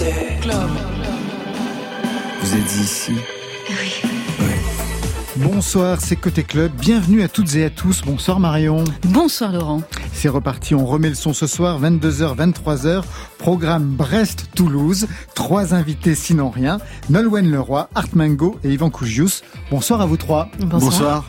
Club. Vous êtes ici Oui. Bonsoir, c'est Côté Club. Bienvenue à toutes et à tous. Bonsoir Marion. Bonsoir Laurent. C'est reparti, on remet le son ce soir, 22h, 23h. Programme Brest-Toulouse. Trois invités sinon rien. Nolwenn Leroy, Art Mango et Yvan Koujius. Bonsoir à vous trois. Bonsoir.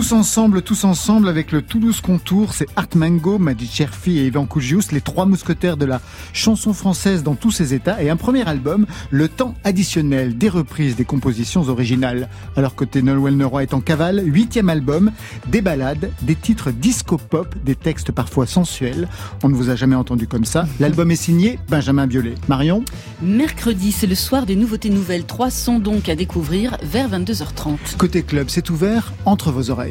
Tous ensemble, tous ensemble avec le Toulouse Contour. C'est Art Mango, Majid Cherfi et Yvan Koujius, les trois mousquetaires de la chanson française dans tous ses états. Et un premier album, Le Temps Additionnel, des reprises des compositions originales. Alors côté Nolwenn Leroy est en cavale, huitième album, des ballades, des titres disco-pop, des textes parfois sensuels. On ne vous a jamais entendu comme ça. L'album est signé Benjamin Biolay. Marion Mercredi, c'est le soir des nouveautés nouvelles. Trois sons donc à découvrir vers 22h30. Côté club, c'est ouvert entre vos oreilles.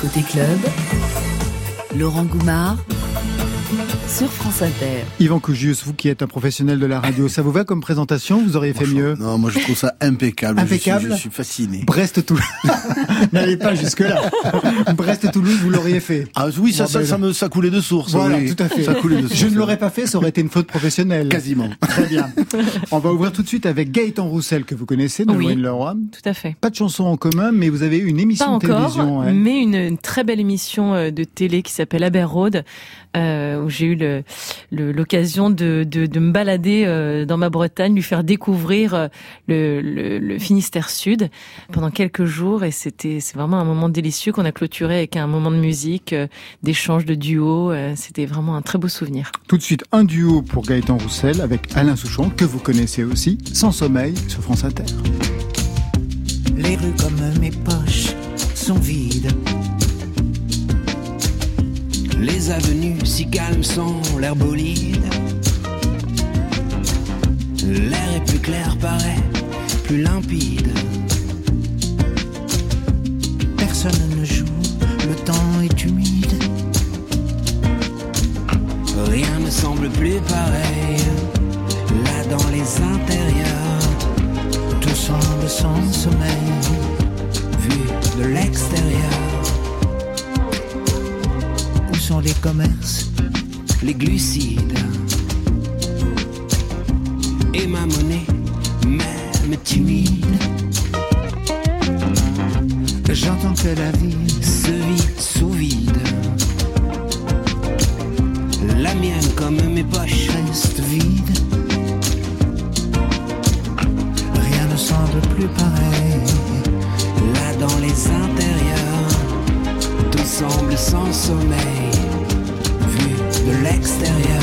Côté club, Laurent Goumard sur France Inter. Yvan Koujius, vous qui êtes un professionnel de la radio, ça vous va comme présentation Vous auriez fait mieux Non, moi je trouve ça impeccable. Impeccable Je suis, je suis fasciné. Brest-Toulouse. N'allez pas jusque-là. Brest-Toulouse, vous l'auriez fait. Ah oui, ça, Bon, ça, ben, ça me, ça coulait de source. Voilà, oui. tout à fait. Ça coulait de source. Je ne l'aurais pas fait, ça aurait été une faute professionnelle. Quasiment. Très bien. On va ouvrir tout de suite avec Gaëtan Roussel, que vous connaissez, de Oui. Leroy. Tout à fait. Pas de chanson en commun, mais vous avez eu une Pas émission de encore, télévision. ouais. mais une, une très belle émission euh, de télé qui s'appelle Aber Road, euh, où j'ai eu le- le- l'occasion de, de, de me balader euh, dans ma Bretagne, lui faire découvrir euh, le, le, le Finistère Sud pendant quelques jours, et c'était c'est vraiment un moment délicieux qu'on a clôturé avec un moment de musique, euh, d'échange de duo. euh, c'était vraiment un très beau souvenir. Tout de suite, un duo pour Gaëtan Roussel avec Alain Souchon, que vous connaissez aussi, Sans sommeil, sur France Inter. Les rues comme mes poches sont vides. Les avenues si calmes sont l'air bolide. L'air est plus clair, paraît plus limpide. Personne ne joue, le temps est humide. Rien ne semble plus pareil. Là dans les intérieurs, Tout semble sans sommeil. vu de l'extérieur, les commerces les glucides. Et ma monnaie, même timide, J'entends que la vie se vit sous vide. La mienne comme mes poches reste vide. Rien ne semble plus pareil. Là dans les intérieurs, semble sans sommeil, vu de l'extérieur.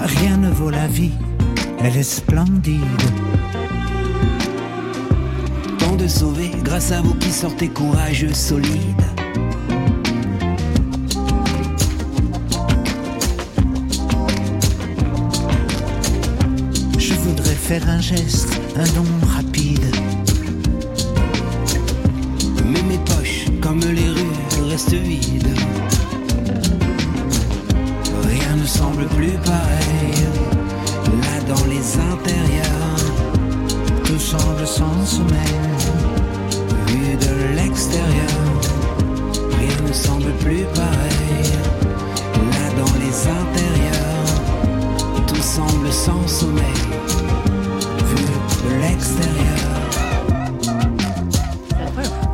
Rien ne vaut la vie, elle est splendide. Tant de sauver grâce à vous qui sortez courageux, solides. Un geste, un don rapide. Mais mes poches, comme les rues, restent vides. Rien ne semble plus pareil. Là dans les intérieurs, Tout semble sans sommeil. vu de l'extérieur, rien ne semble plus pareil. Là dans les intérieurs, tout semble sans sommeil, vu de l'extérieur.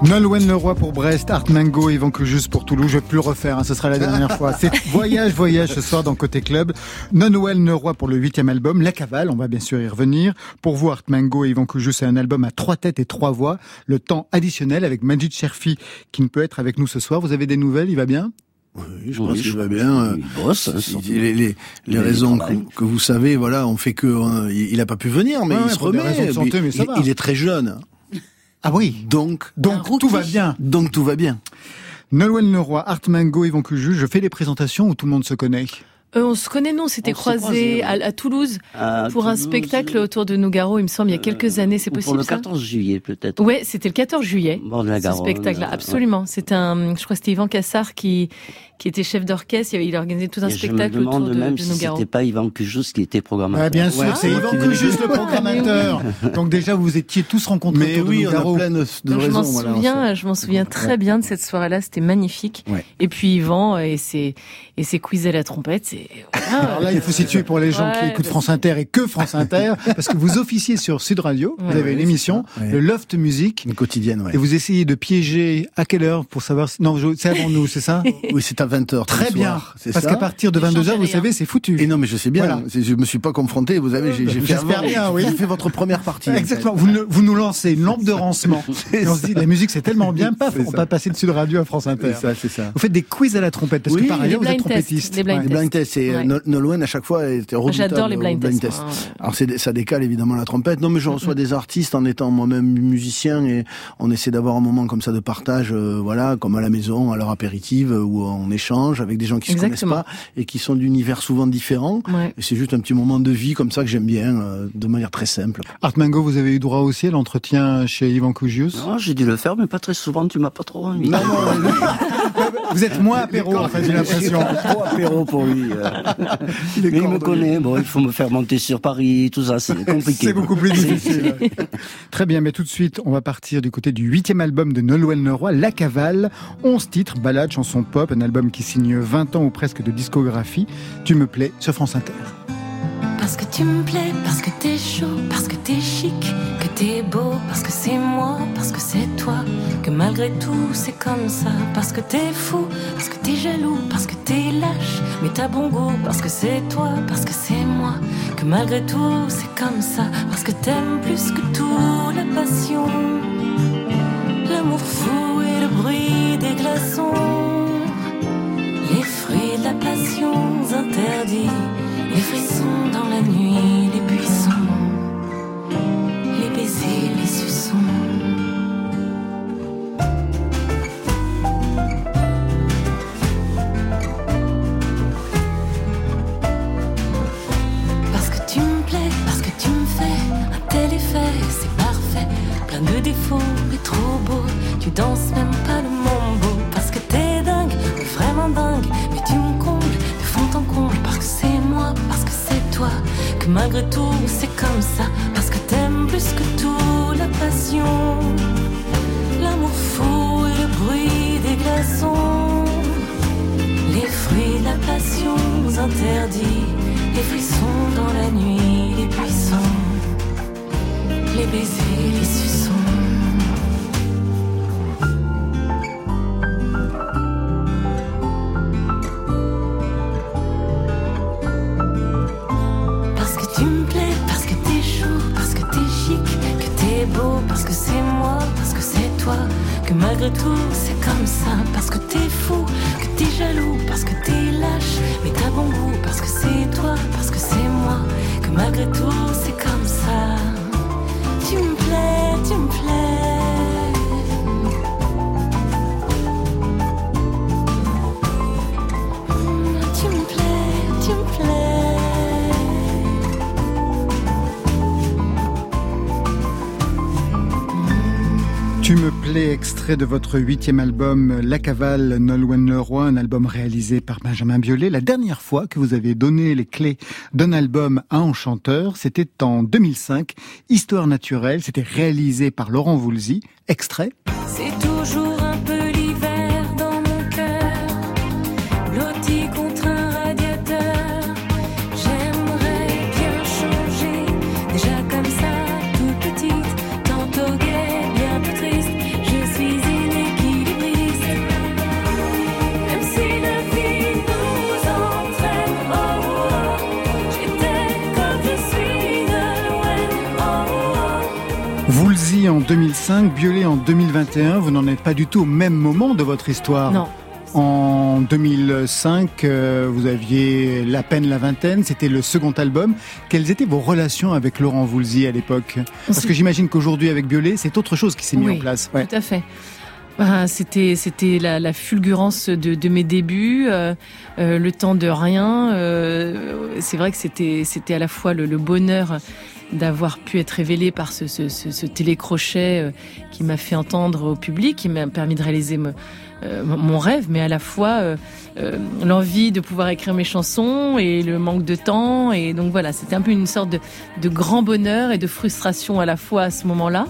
Nolwenn Leroy pour Brest, Art Mango, Yvan Koujius pour Toulouse. Je vais plus le refaire, hein, ce sera la dernière fois. C'est voyage, voyage ce soir dans Côté Club. Nolwenn Leroy pour le huitième album, La Cavale, on va bien sûr y revenir. Pour vous, Art Mango et Yvan Koujius, c'est un album à trois têtes et trois voix. Le temps additionnel avec Majid Cherfi qui ne peut être avec nous ce soir. Vous avez des nouvelles, il va bien? Oui, je pense qu'il va bien. euh, Il bosse, hein, les, les, les raisons que, vous savez, voilà, on fait que euh, il il a pas pu venir, mais Ouais, il se remet. raisons de santé, il, mais ça il- va. il est très jeune, Ah oui donc Donc rookie. tout va bien. donc tout va bien. Nolwenn Leroy, Art Mango, Yvan Koujius, je fais les présentations où tout le monde se connaît. Euh, on se connaît, non On s'était On s'est croisés à, à Toulouse À pour un spectacle autour de Nougaro, il me semble, il y a quelques années, c'est possible Pour le ça? 14 juillet, peut-être. Ouais, c'était le 14 juillet. Bord de la ce Garonne. spectacle-là, euh, absolument. C'était un, je crois que c'était Yvan Cassard qui qui était chef d'orchestre. Il organisait tout un Et je me spectacle autour demande de, même de si c'était pas Ivan Cujus qui était programmateur. Ah, bien sûr, Ouais, c'est Yvan Cujus le programmateur. Donc déjà, vous étiez tous rencontrés Mais autour de oui, on Nougaro. a plein de, de Donc, je m'en voilà, on souviens, sait. je m'en souviens très bien de cette soirée-là. C'était magnifique. Ouais. Et puis Yvan et ses et ses quiz à la trompette, c'est voilà. Alors là, il faut situer pour les gens qui écoutent France Inter et que France Inter, parce que vous officiez sur Sud Radio, vous avez une émission, le Loft Music, Une quotidienne, et vous essayez de piéger à quelle heure pour savoir si... Non, c'est avant nous, c'est ça? Oui, c'est à 20h. Très bien, C'est parce ça. qu'à partir de Ne changez 22h, vous savez, c'est foutu. Et non, mais je sais bien. Voilà. Je me suis pas confronté. Vous avez, j'ai j'ai fait J'espère avant. bien, oui. J'ai fait votre première partie. en Exactement, fait. vous, ne- vous nous lancez une lampe de rancement. Et on se dit, la musique c'est tellement bien, paf, C'est on peut passer de Sud Radio à France Inter. C'est ça, c'est ça. Vous faites des quiz à la trompette, parce Oui, que par des ailleurs, vous êtes blind tests, trompettiste. des blind Les blind tests, Ouais. No- Nolwenn à chaque fois était redoutable. J'adore les blind tests. Alors c'est, ça décale évidemment la trompette. Non, mais je reçois des artistes en étant moi-même musicien et on essaie d'avoir un moment comme ça de partage, euh, voilà, comme à la maison, à l'heure apéritive, euh, où on échange avec des gens qui Exactement. se connaissent pas et qui sont d'univers souvent différents. Ouais. Et c'est juste un petit moment de vie comme ça que j'aime bien, euh, de manière très simple. Art Mango, vous avez eu droit aussi à l'entretien chez Ivan Kougius Non, j'ai dû le faire, mais pas très souvent. Tu m'as pas trop invité. Non, non, Vous êtes moins apéro, en fait, j'ai l'impression. Trop apéro pour lui. euh. Mais il me connaît. Bon, il faut me faire monter sur Paris, tout ça, c'est compliqué. C'est beaucoup plus difficile. Très bien, mais tout de suite, on va partir du côté du huitième album de Nolwenn Leroy, La Cavale. 11 titres, ballades, chansons pop, un album qui signe 20 ans ou presque de discographie. Tu me plais sur France Inter. Parce que tu me plais, parce que t'es chaud, parce que t'es chic, que t'es beau, parce que c'est moi, parce que c'est toi, que malgré tout c'est comme ça, parce que t'es fou, parce que t'es jaloux, parce que t'es lâche, mais t'as bon goût, parce que c'est toi, parce que c'est moi, que malgré tout c'est comme ça, parce que t'aimes plus que tout la passion, l'amour fou et le bruit des glaçons, dans la nuit, les buissons, les baisers, les suçons. Parce que tu me plais, parce que tu me fais un tel effet, c'est parfait. Plein de défauts, mais trop beau. Tu danses malgré tout, c'est comme ça. Parce que t'aimes plus que tout la passion. L'amour fou et le bruit des glaçons. Les fruits de la passion interdits, les frissons dans la nuit, les buissons, les baisers, les suçons. C'est comme ça, Tu me plais, extrait de votre huitième album La Cavale, Nolwenn Leroy, un album réalisé par Benjamin Biolay. La dernière fois que vous avez donné les clés d'un album à un chanteur, c'était en 2005, Histoire naturelle, c'était réalisé par Laurent Voulzy. Extrait. En 2005, Biolay en 2021. Vous n'en êtes pas du tout au même moment de votre histoire. Non. En 2005, euh, vous aviez la peine la vingtaine, c'était le second album. Quelles étaient vos relations avec Laurent Voulzy à l'époque? Parce que j'imagine qu'aujourd'hui avec Biolay, c'est autre chose qui s'est mis Oui, en place. Ouais. Tout à fait. Ben, C'était c'était la, la fulgurance de, de mes débuts, euh, euh, le temps de rien. euh, c'est vrai que c'était c'était à la fois le, le bonheur d'avoir pu être révélé par ce, ce, ce, ce télécrochet euh, qui m'a fait entendre au public, qui m'a permis de réaliser me- mon rêve, mais à la fois l'envie de pouvoir écrire mes chansons et le manque de temps. Et donc voilà, c'était un peu une sorte de, de grand bonheur et de frustration à la fois à ce moment-là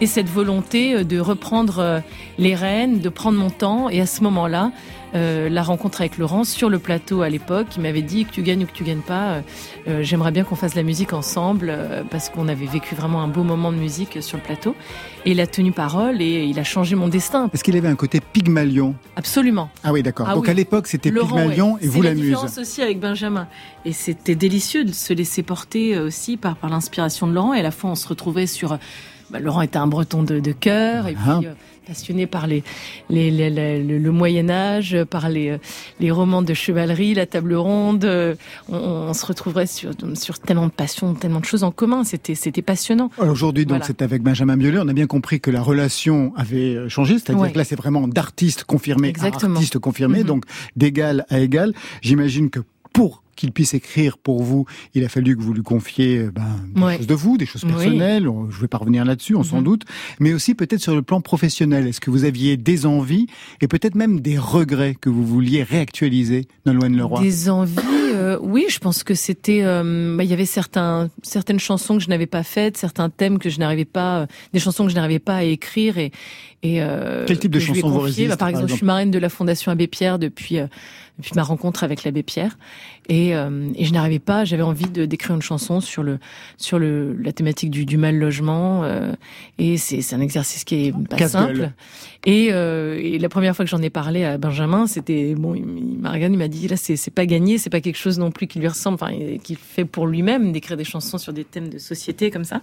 et cette volonté de reprendre les rênes, de prendre mon temps. Et à ce moment-là, euh, la rencontre avec Laurent sur le plateau à l'époque. Il m'avait dit que tu gagnes ou que tu gagnes pas, euh, euh, j'aimerais bien qu'on fasse la musique ensemble parce qu'on avait vécu vraiment un beau moment de musique sur le plateau. Et il a tenu parole et il a changé mon destin. Est-ce qu'il avait un côté Pygmalion? Absolument. Ah oui, d'accord. Ah Donc à l'époque, c'était Pygmalion et vous la, muse. C'est aussi avec Benjamin. Et c'était délicieux de se laisser porter aussi par, par l'inspiration de Laurent. Et à la fois, on se retrouvait sur... Bah, Laurent était un breton de, de cœur. Et ah. puis passionné par les, les, le, Moyen Âge, par les, les romans de chevalerie, la table ronde. On, se retrouverait sur, sur tellement de passions, tellement de choses en commun. C'était c'était passionnant. Aujourd'hui, donc, c'est avec Benjamin Biolay. On a bien compris que la relation avait euh, changé. C'est-à-dire que là, c'est vraiment d'artiste confirmé à artiste confirmé, mm-hmm. donc d'égal à égal. J'imagine que pour qu'il puisse écrire pour vous, il a fallu que vous lui confiez euh, ben, des choses de vous, des choses personnelles. Je vais pas revenir là-dessus, on s'en mhm. doute. Mais aussi peut-être sur le plan professionnel. Est-ce que vous aviez des envies et peut-être même des regrets que vous vouliez réactualiser, Nolwenn Leroy? Des envies, euh, oui. Je pense que c'était, euh, bah, il y avait certains, certaines chansons que je n'avais pas faites, certains thèmes que je n'arrivais pas, des chansons que je n'arrivais pas à écrire et et quel type de chansons vous bah, par, exemple, je suis marraine de la Fondation Abbé Pierre depuis depuis ma rencontre avec l'abbé Pierre. Et, euh, et je n'arrivais pas, j'avais envie de d'écrire une chanson sur le sur le la thématique du, du mal logement. Euh, et c'est c'est un exercice qui est pas simple. Et, euh, et la première fois que j'en ai parlé à Benjamin, c'était bon, il, m'a regardé, il m'a dit là c'est c'est pas gagné, c'est pas quelque chose non plus qui lui ressemble, enfin qu'il fait pour lui-même d'écrire des chansons sur des thèmes de société comme ça.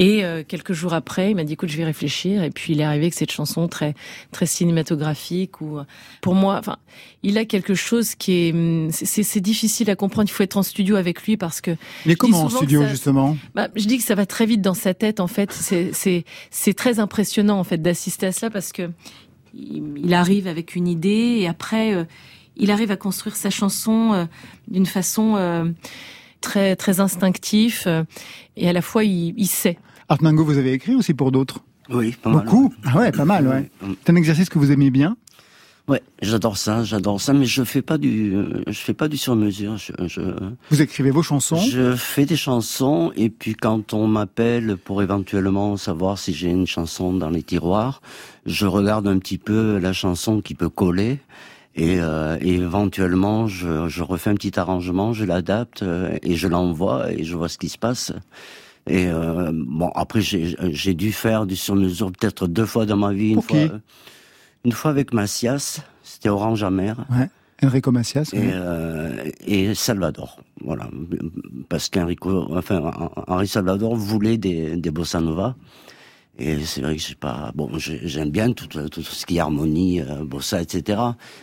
Et euh, quelques jours après, il m'a dit écoute, je vais réfléchir. Et puis il est arrivé avec cette chanson très très cinématographique où, pour moi, enfin, il a quelque chose qui est hum, c'est difficile à comprendre. Il faut être en studio avec lui parce que. Mais comment en studio justement? Bah, Je dis que ça va très vite dans sa tête. En fait, c'est c'est c'est très impressionnant en fait d'assister à cela parce que il arrive avec une idée et après euh, il arrive à construire sa chanson euh, d'une façon très très instinctif et à la fois il, il sait. Art Mango, vous avez écrit aussi pour d'autres Oui, pas mal. Beaucoup Ah ouais, pas mal, ouais. C'est un exercice que vous aimez bien Ouais, j'adore ça, j'adore ça, mais je fais pas du, je fais pas du sur-mesure. Je, Vous écrivez vos chansons Je fais des chansons et puis quand on m'appelle pour éventuellement savoir si j'ai une chanson dans les tiroirs, je regarde un petit peu la chanson qui peut coller et, euh, et éventuellement je, je refais un petit arrangement, je l'adapte euh, et je l'envoie et je vois ce qui se passe. Et euh, bon, après, j'ai dû faire du sur-mesure peut-être deux fois dans ma vie. Une fois, une fois avec Macias, c'était Orange Amer. Ouais. Enrico Macias. Et, euh, et Salvador, voilà, parce qu'Enrico, enfin, Henri Salvador voulait des, des bossa nova. Et c'est vrai que j'ai pas, bon, j'aime bien tout, tout, ce qui est harmonie, euh, bossa, etc.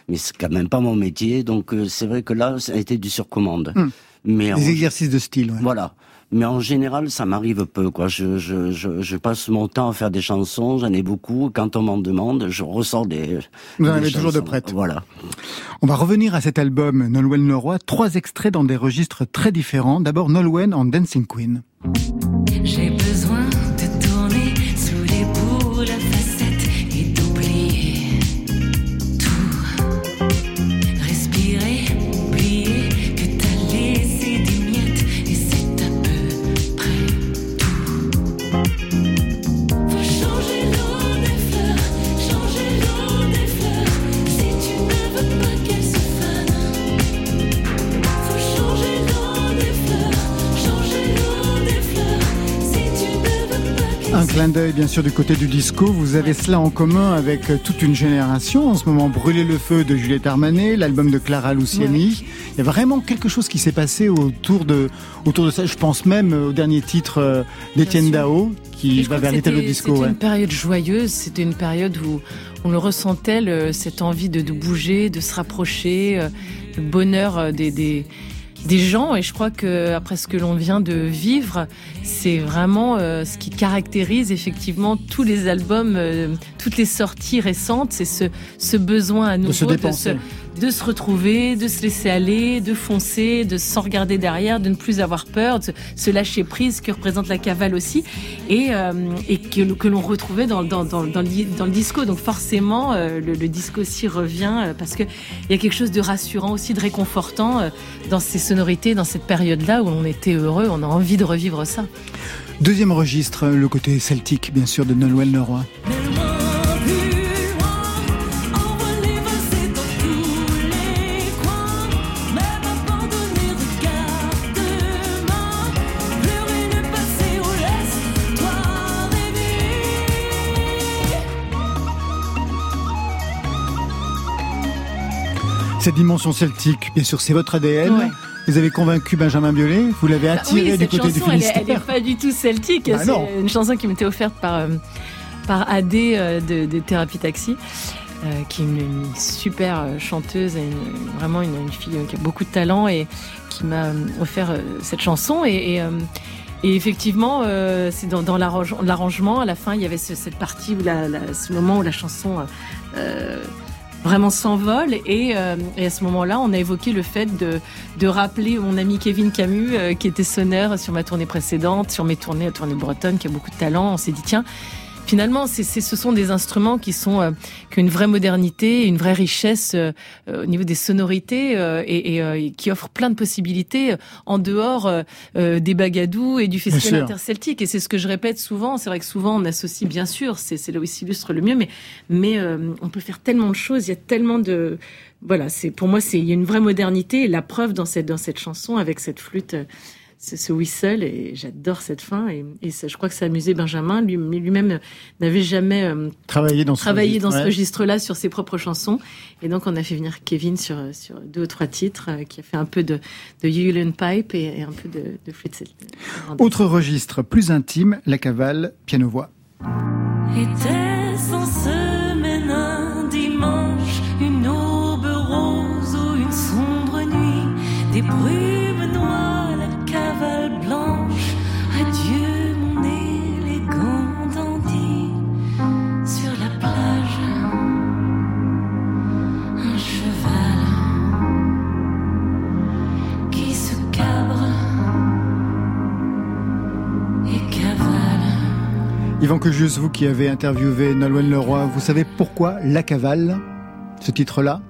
Mais c'est quand même pas mon métier, donc euh, c'est vrai que là, ça a été du surcommande. Hmm. Mais des exercices de style. Ouais. Voilà mais en général, ça m'arrive peu. Quoi. Je, je, je, je, passe mon temps à faire des chansons, j'en ai beaucoup. Quand on m'en demande, je ressors des. Vous en avez toujours de prêtes. Voilà. On va revenir à cet album Nolwenn Leroy. Trois extraits dans des registres très différents. D'abord Nolwenn en Dancing Queen. Clin d'œil bien sûr du côté du disco. Vous avez cela en commun avec euh, toute une génération. En ce moment, Brûler le feu de Juliette Armanet, l'album de Clara Luciani. Il y a vraiment quelque chose qui s'est passé autour de, autour de ça. Je pense même au dernier titre euh, d'Étienne Dao qui va vers l'Italo disco. C'était une période joyeuse. C'était une période où on le ressentait, cette envie de, bouger, de se rapprocher, euh, le bonheur des, des des gens et je crois que après ce que l'on vient de vivre, c'est vraiment euh, ce qui caractérise effectivement tous les albums, euh, toutes les sorties récentes, c'est ce, ce besoin à nouveau de se, de se retrouver, de se laisser aller, de foncer, de s'en regarder derrière, de ne plus avoir peur, de se lâcher prise, que représente la cavale aussi, et, euh, et que, que l'on retrouvait dans, dans, dans, dans, le, dans le disco. Donc forcément, euh, le, le, disco aussi revient euh, parce qu'il y a quelque chose de rassurant aussi, de réconfortant euh, dans ces sonorités, dans cette période-là où on était heureux, on a envie de revivre ça. Deuxième registre, le côté celtique, bien sûr, de Nolwenn Leroy. Cette dimension celtique, bien sûr, c'est votre ADN. Ouais. Vous avez convaincu Benjamin Biolay, vous l'avez attiré oui, du côté chanson, du Finistère. Elle n'est pas du tout celtique, bah c'est une chanson qui m'était offerte par, euh, par AD euh, de, de Thérapie Taxi. Euh, qui est une, une, super euh, chanteuse, et une, vraiment une, une, fille qui a beaucoup de talent et qui m'a offert cette chanson. Et, et, et effectivement, euh, c'est dans, dans l'arrangement, à la fin, il y avait ce, cette partie où la, la, ce moment où la chanson euh, vraiment s'envole. Et, euh, et, à ce moment-là, on a évoqué le fait de, de rappeler mon ami Kevin Camus, euh, qui était sonneur sur ma tournée précédente, sur mes tournées, la tournée bretonne, qui a beaucoup de talent. On s'est dit, tiens, finalement, c'est, ce sont des instruments qui sont euh, qui ont une vraie modernité, une vraie richesse euh, au niveau des sonorités euh, et, et, et, qui offrent plein de possibilités en dehors des bagadous et du festival interceltique. Et c'est ce que je répète souvent. C'est vrai que souvent on associe, bien sûr, c'est, c'est là où il s'illustre le mieux, mais mais on peut faire tellement de choses. Il y a tellement de voilà. C'est pour moi, c'est il y a une vraie modernité. Et la preuve dans cette dans cette chanson avec cette flûte c'est ce whistle et j'adore cette fin. Et, et ça, je crois que ça a amusé Benjamin. Lui, lui-même n'avait jamais euh, travaillé dans ce travaillé registre, dans ouais. ce registre-là sur ses propres chansons. Et donc on a fait venir Kevin sur sur deux ou trois titres euh, qui a fait un peu de de Pipe et, et, un peu de, de flûte autre registre plus intime la cavale piano voix était-ce en semaine un dimanche une aube rose ou une sombre nuit des brumes Yvan Cugius, vous qui avez interviewé Nolwenn Leroy, vous savez pourquoi La Cavale, ce titre-là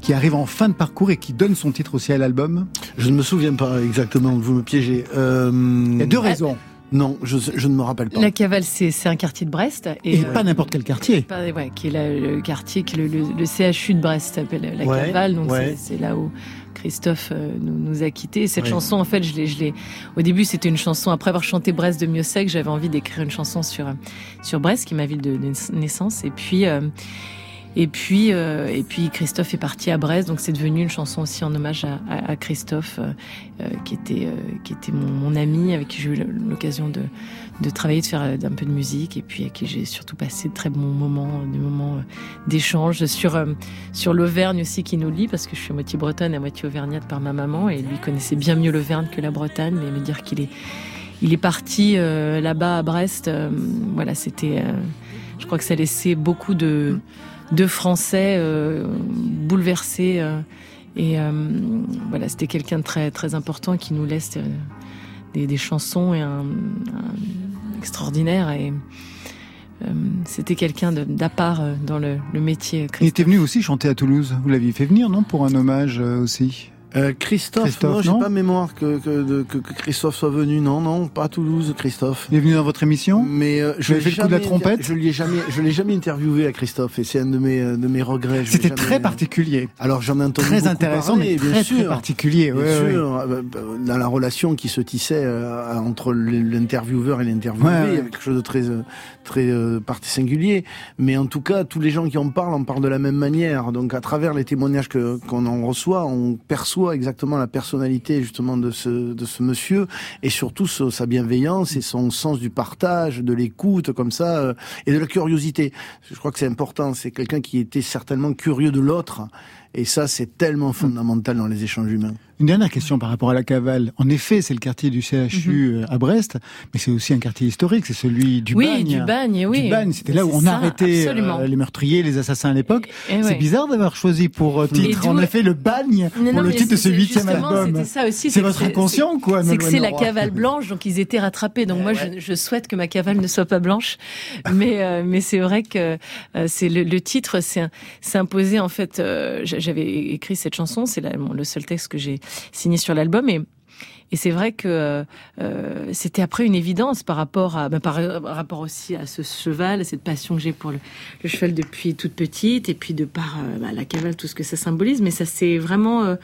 qui arrive en fin de parcours et qui donne son titre aussi à l'album? Je ne me souviens pas exactement, vous me piégez. Euh... Il y a deux raisons. Non, je, je, ne me rappelle pas. La Cavale, c'est un quartier de Brest. Et, et euh, pas n'importe quel quartier. Pas, ouais, qui est la, le quartier, qui est le, le, le, CHU de Brest s'appelle La ouais, Cavale. Donc ouais. c'est là où Christophe euh, nous, nous, a quittés. Cette chanson, en fait, je l'ai, au début, c'était une chanson, après avoir chanté Brest de Miossec, j'avais envie d'écrire une chanson sur, sur Brest, qui est ma ville de, de naissance. Et puis, euh, et puis, euh, et puis Christophe est parti à Brest, donc c'est devenu une chanson aussi en hommage à, à, à Christophe, euh, qui était qui était mon, mon, ami, avec qui j'ai eu l'occasion de, de travailler, de faire un peu de musique, et puis avec qui j'ai surtout passé de très bons moments, des moments d'échange sur sur l'Auvergne aussi qui nous lie, parce que je suis à moitié bretonne, à moitié auvergnate par ma maman, et lui connaissait bien mieux l'Auvergne que la Bretagne, mais me dire qu'il est il est parti euh, là-bas à Brest, euh, voilà, c'était, je crois que ça laissait beaucoup de de Français euh, bouleversés. Euh, et euh, voilà, c'était quelqu'un de très, très important qui nous laisse euh, des, des, chansons et un, un extraordinaire. Et c'était quelqu'un d'à part dans le, le métier. Il était venu aussi chanter à Toulouse. Vous l'aviez fait venir, non, pour un hommage aussi? Euh, Christophe, Christophe, non, j'ai pas mémoire que, que, que, que, Christophe soit venu. Non, non, pas à Toulouse, Christophe. Il est venu dans votre émission Mais euh, je l'ai fait le coup de la trompette. Je l'ai jamais, je l'ai jamais interviewé à Christophe, et c'est un de mes de mes regrets. C'était très particulier. Alors j'en ai entendu très intéressant, parler, mais bien très, sûr, très particulier. Bien ouais, sûr, ouais. dans la relation qui se tissait euh, entre l'intervieweur et l'interviewé, ouais, il y avait quelque chose de très très euh, singulier. Mais en tout cas, tous les gens qui en parlent en parlent de la même manière. Donc à travers les témoignages que qu'on en reçoit, on perçoit exactement la personnalité justement de ce de ce monsieur et surtout sa bienveillance et son sens du partage, de l'écoute comme ça euh, et de la curiosité. Je crois que c'est important. C'est quelqu'un qui était certainement curieux de l'autre Et ça, c'est tellement fondamental dans les échanges humains. Une dernière question par rapport à la cavale. En effet, c'est le quartier du CHU mhm. euh, à Brest, mais c'est aussi un quartier historique, c'est celui du oui, Bagne. Du Bagne, oui, du Bagne. C'était là où on a arrêté euh, les meurtriers, les assassins à l'époque. C'est bizarre d'avoir choisi pour euh, titre, en effet, le Bagne pour le titre de ce huitième album. C'est votre inconscient, quoi. C'est que c'est la cavale blanche, donc ils étaient rattrapés. Donc moi, je, je, souhaite que ma cavale ne soit pas blanche, mais mais c'est vrai que c'est le, le, titre, c'est imposé en fait. J'avais écrit cette chanson, c'est le seul texte que j'ai signé sur l'album et c'est vrai que euh, c'était après une évidence par rapport à, bah, par rapport aussi à ce cheval, à cette passion que j'ai pour le, cheval depuis toute petite, et puis de par euh, bah, la cavale, tout ce que ça symbolise. Mais ça c'est vraiment euh,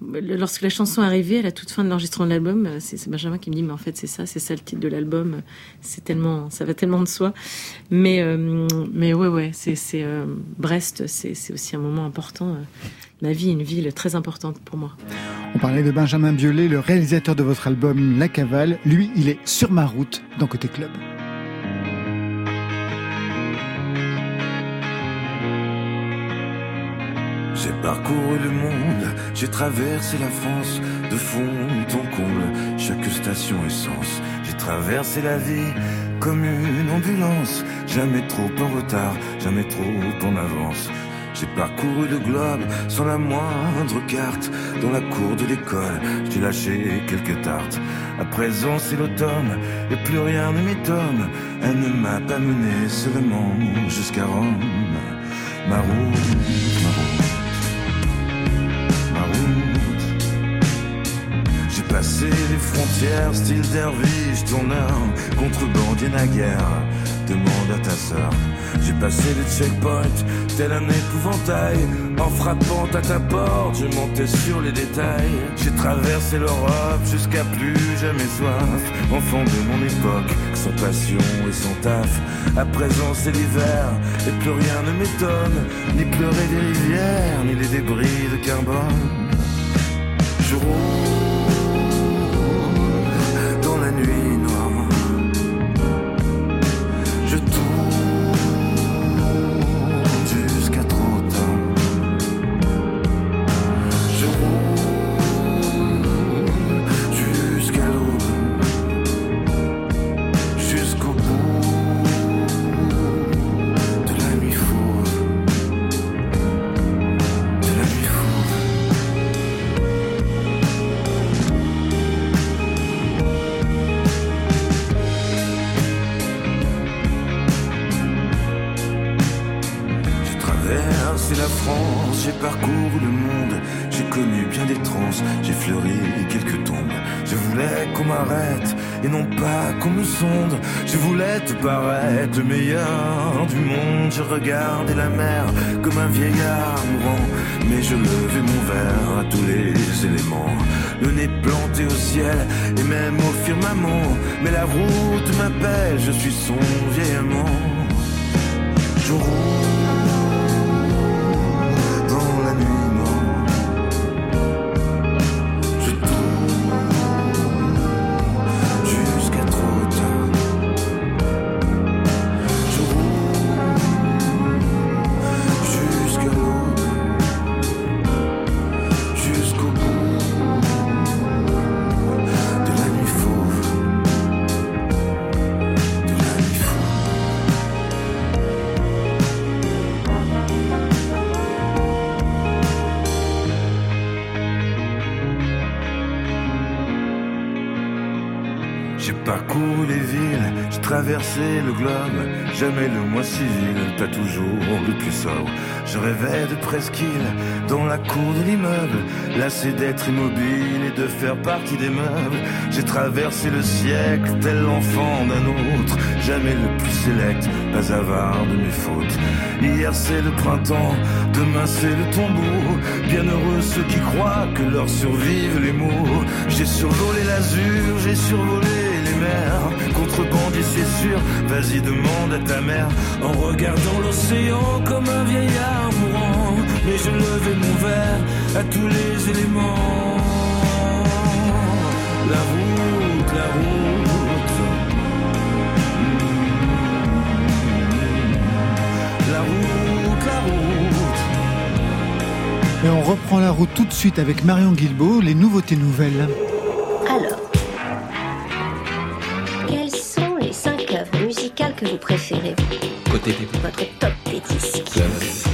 lorsque la chanson arrivée à la toute fin de l'enregistrement de l'album, euh, c'est Benjamin qui me dit mais en fait c'est ça, c'est ça le titre de l'album, c'est tellement, ça va tellement de soi. Mais euh, mais ouais ouais, c'est euh, Brest, c'est aussi un moment important. ma vie, une ville très importante pour moi. On parlait de Benjamin Biolay, le réalisateur de votre album La Cavale. Lui, il est sur ma route dans Côté Club. Parcouru le monde, j'ai traversé la France de fond en comble, chaque station essence. J'ai traversé la vie comme une ambulance, jamais trop en retard, jamais trop en avance. J'ai parcouru le globe sans la moindre carte. Dans la cour de l'école, j'ai lâché quelques tartes. À présent, c'est l'automne et plus rien ne m'étonne. Elle ne m'a pas mené seulement jusqu'à Rome. Ma route, ma route. Passer les frontières, style derviche, tourneur, contrebandier naguère. Demande à ta sœur. J'ai passé les checkpoints, tel un épouvantail. En frappant à ta porte, je montais sur les détails. J'ai traversé l'Europe jusqu'à plus jamais soif. Enfant de mon époque, sans passion et sans taf. À présent c'est l'hiver, et plus rien ne m'étonne. Ni pleurer des rivières, ni les débris de carbone. Je voulais te paraître le meilleur du monde. Je regardais la mer comme un vieillard mourant. Mais je levais mon verre à tous les éléments. Le nez planté au ciel et même au firmament. Mais la route m'appelle, je suis son vieil amant. Je jamais le moins civil, pas toujours le plus sobre. Je rêvais de presqu'île dans la cour de l'immeuble, lassé d'être immobile et de faire partie des meubles. J'ai traversé le siècle tel l'enfant d'un autre, jamais le plus sélect, pas avare de mes fautes. Hier c'est le printemps, demain c'est le tombeau. Bienheureux ceux qui croient que leur survivent les mots. J'ai survolé l'azur, j'ai survolé Contrebandier, c'est sûr, vas-y, demande à ta mère. En regardant l'océan comme un vieillard mourant. Mais je levais mon verre à tous les éléments. La route, la route. La route, la route. reprend la route tout de suite avec Marion Guilbault, les nouveautés nouvelles. Que vous préférez Côté Votre top des disques. club.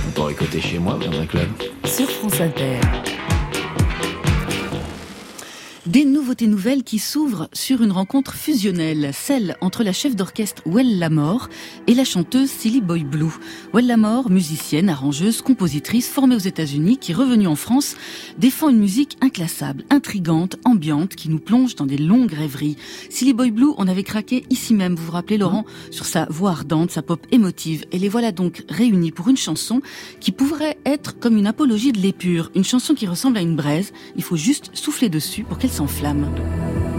Vous pourrez côté chez moi dans un club. Sur France Inter. Des nouveautés nouvelles qui s'ouvrent sur une rencontre fusionnelle, celle entre la chef d'orchestre Well Lamore et la chanteuse Silly Boy Blue. Well Lamore, musicienne, arrangeuse, compositrice, formée aux États-Unis, qui revenue en France, défend une musique inclassable, intrigante, ambiante, qui nous plonge dans des longues rêveries. Silly Boy Blue, on avait craqué ici même, vous vous rappelez Laurent, sur sa voix ardente, sa pop émotive. Et les voilà donc réunis pour une chanson qui pourrait être comme une apologie de l'épure, une chanson qui ressemble à une braise. Il faut juste souffler dessus pour qu'elle s'enflamme.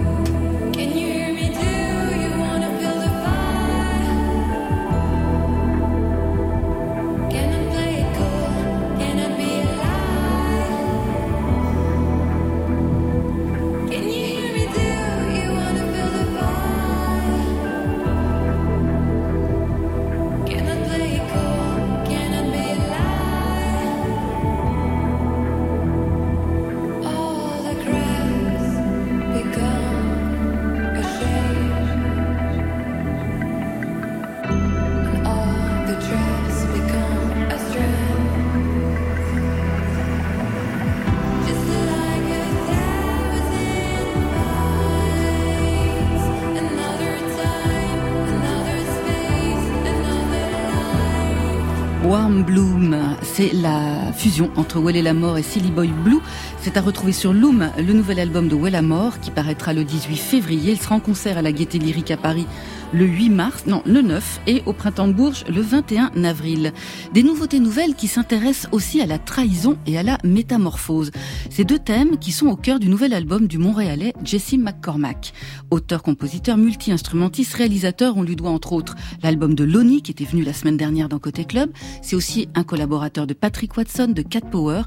C'est la fusion entre Well et la Mort et Silly Boy Blue. C'est à retrouver sur Loom, le nouvel album de Well Mort qui paraîtra le 18 février. Il sera en concert à la Gaieté Lyrique à Paris le 8 mars, non, le 9 et au Printemps de Bourges le 21 avril. Des nouveautés nouvelles qui s'intéressent aussi à la trahison et à la métamorphose. Ces deux thèmes qui sont au cœur du nouvel album du Montréalais Jesse McCormack. Auteur, compositeur, multi-instrumentiste, réalisateur, on lui doit entre autres l'album de Lonnie qui était venu la semaine dernière dans Côté Club. C'est aussi un collaborateur de Patrick Watson de Cat Power.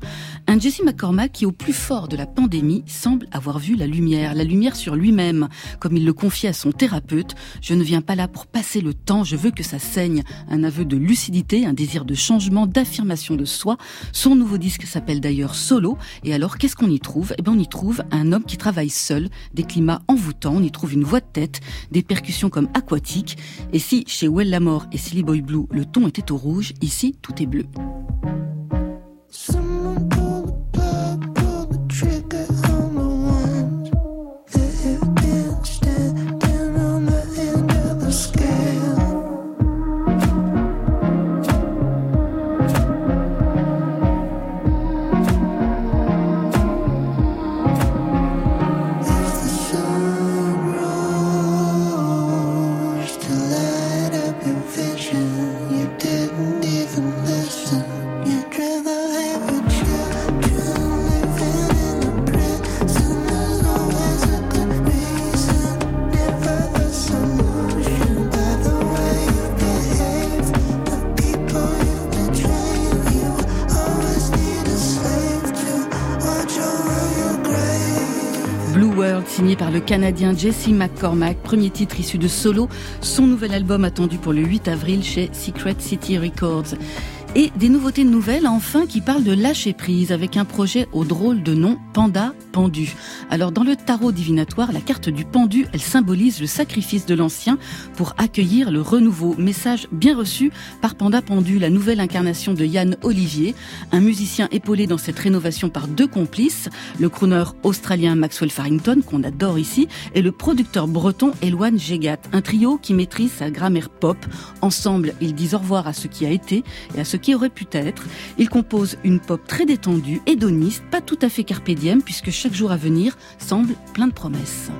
Un Jesse McCormack qui au plus fort de la pandémie semble avoir vu la lumière, la lumière sur lui-même, comme il le confie à son thérapeute. Je ne viens pas là pour passer le temps, je veux que ça saigne. Un aveu de lucidité, un désir de changement, d'affirmation de soi. Son nouveau disque s'appelle d'ailleurs Solo. Et alors, qu'est-ce qu'on y trouve? Eh bien, on y trouve un homme qui travaille seul, des climats envoûtants, on y trouve une voix de tête, des percussions comme aquatiques. Et si, chez Well Lamore et Silly Boy Blue, le ton était au rouge, ici, tout est bleu. Canadien Jesse McCormack, premier titre issu de Solo, son nouvel album attendu pour le 8 avril chez Secret City Records. Et des nouveautés nouvelles, enfin, qui parlent de lâcher prise avec un projet au drôle de nom Panda Alors, dans le tarot divinatoire, la carte du pendu, elle symbolise le sacrifice de l'ancien pour accueillir le renouveau. Message bien reçu par Panda Pendu, la nouvelle incarnation de Yann Olivier, un musicien épaulé dans cette rénovation par deux complices, le crooner australien Maxwell Farrington, qu'on adore ici, et le producteur breton Eloine Gégat. Un trio qui maîtrise sa grammaire pop. Ensemble, ils disent au revoir à ce qui a été et à ce qui aurait pu être. Ils composent une pop très détendue, hédoniste, pas tout à fait carpe diem, puisque chaque jour à venir semble plein de promesses.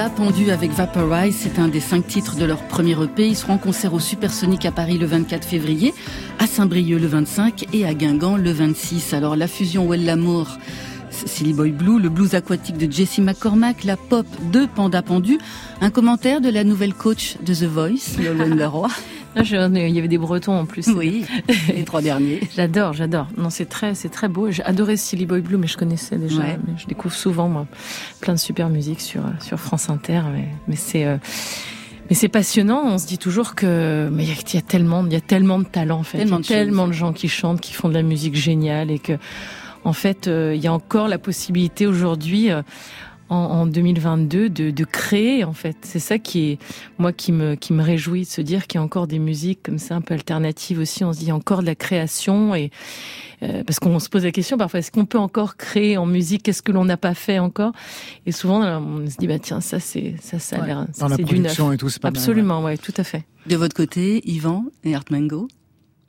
Panda pendu avec Vaporize, c'est un des cinq titres de leur premier EP. Ils seront en concert au Supersonic à Paris le 24 février, à Saint-Brieuc le 25 et à Guingamp le 26. Alors la fusion Well Lamour Silly Boy Blue, le blues aquatique de Jesse McCormack, la pop de Panda Pendu. Un commentaire de la nouvelle coach de The Voice, Lolène Leroy. Il y avait des Bretons en plus. Oui, les trois derniers. J'adore, j'adore. Non, c'est très, c'est très beau. J'ai adoré Silly Boy Blue, mais je connaissais déjà. Mais je découvre souvent, moi, plein de super musique sur sur France Inter. Mais, mais c'est euh, mais c'est passionnant. On se dit toujours que mais il y, a tellement, il y a tellement de talent en fait. Tellement, il y a de, tellement de gens qui chantent, qui font de la musique géniale et que en fait, euh, il y a encore la possibilité aujourd'hui euh, en, 2022 de, de, créer en fait. C'est ça qui est moi qui me qui me réjouit de se dire qu'il y a encore des musiques comme ça un peu alternatives aussi. On se dit il y a encore de la création et euh, parce qu'on se pose la question parfois est-ce qu'on peut encore créer en musique? Qu'est-ce que l'on n'a pas fait encore? Et souvent on se dit bah tiens ça c'est ça ça a l'air dans la production et tout c'est pas absolument ouais. tout à fait. De votre côté, Yvan et Artmango.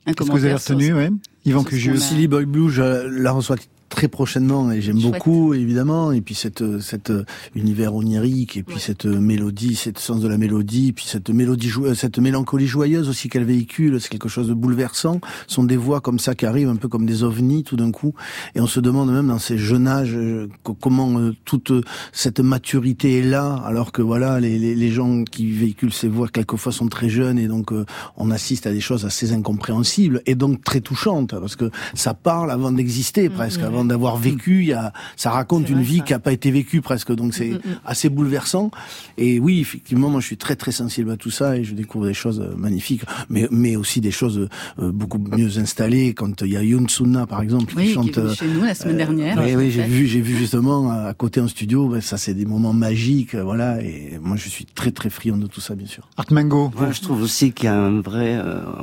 Qu'est-ce que vous avez retenu, ouais? Yvan Cugieux. Silly Boy Blue, je la reçois très prochainement et j'aime beaucoup évidemment et puis cette cette univers onirique et puis cette mélodie cette sens de la mélodie puis cette mélodie cette mélancolie joyeuse aussi qu'elle véhicule c'est quelque chose de bouleversant ce sont des voix comme ça qui arrivent un peu comme des ovnis tout d'un coup et on se demande même dans ces jeunes âges euh, comment euh, toute cette maturité est là alors que voilà les, les, les, gens qui véhiculent ces voix quelquefois sont très jeunes et donc euh, on assiste à des choses assez incompréhensibles et donc très touchantes parce que ça parle avant d'exister mm, presque mm. avant d'avoir vécu. Il y a, ça raconte une vie qui a pas été vécue presque, donc c'est mm, mm, mm. assez bouleversant. Et oui, effectivement, moi je suis très très sensible à tout ça et je découvre des choses euh, magnifiques, mais mais aussi des choses euh, beaucoup mieux installées. Quand il y a Yoon Sunna par exemple qui chante qui est chez nous la semaine euh, dernière. oui, oui, j'ai vu, j'ai vu justement à côté en studio. Ben, ça c'est des moments magiques, voilà. Et moi je suis très très friand de tout ça, bien sûr. Art Mango. je trouve aussi qu'il y a un vrai,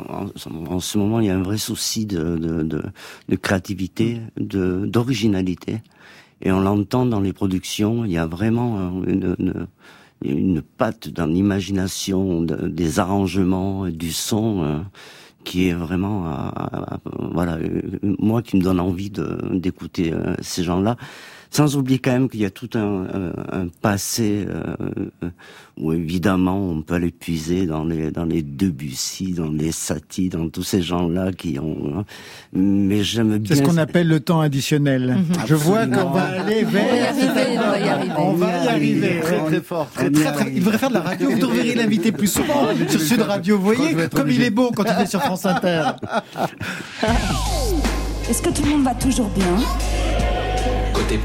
en, ce moment, il y a un vrai souci de de, de, de créativité, de d'originalité. Et on l'entend dans les productions, il y a vraiment une, une, une patte dans des arrangements, du son, euh, qui est vraiment, euh, voilà, euh, moi qui me donne envie d'écouter ces gens-là. Sans oublier quand même qu'il y a tout un, un, passé euh, où évidemment on peut aller puiser dans les dans les Debussy, dans les Satie, dans tous ces gens-là qui ont. Hein. Mais j'aime bien. C'est ce qu'on appelle le temps additionnel. Mhm. Je vois qu'on va aller vers. On va y arriver. On va y arriver. Très très fort. Très, très, très, il devrait faire de la radio. Vous devriez l'inviter plus souvent sur Sud Radio. Vous voyez comme il est beau quand il est sur France Inter. Est-ce que tout le monde va toujours bien? Côté.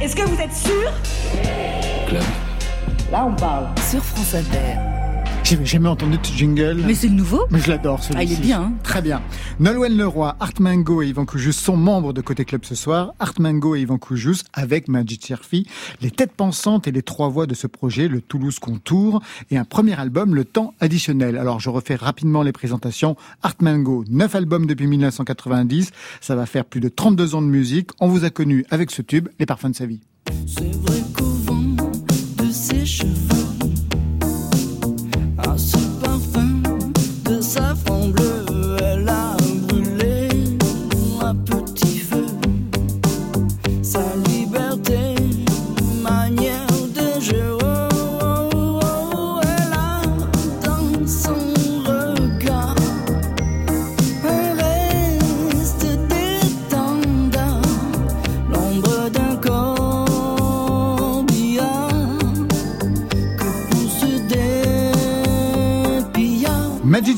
Est-ce que vous êtes sûr? Club. Là, on parle. Sur France Inter. J'ai jamais entendu ce jingle. Mais c'est le nouveau. Mais je l'adore celui-ci. Ah, il est bien. Hein. Très bien. Nolwenn Leroy, Art Mango et Yvan Koujous sont membres de Côté Club ce soir. Art Mango et Yvan Koujous avec Majid Cherfi, les têtes pensantes et les trois voix de ce projet, le Toulouse Contour et un premier album, Le Temps Additionnel. Alors je refais rapidement les présentations. Art Mango, neuf albums depuis 1990. Ça va faire plus de 32 ans de musique. On vous a connu avec ce tube, Les Parfums de sa vie. C'est vrai qu'au vent de ses cheveux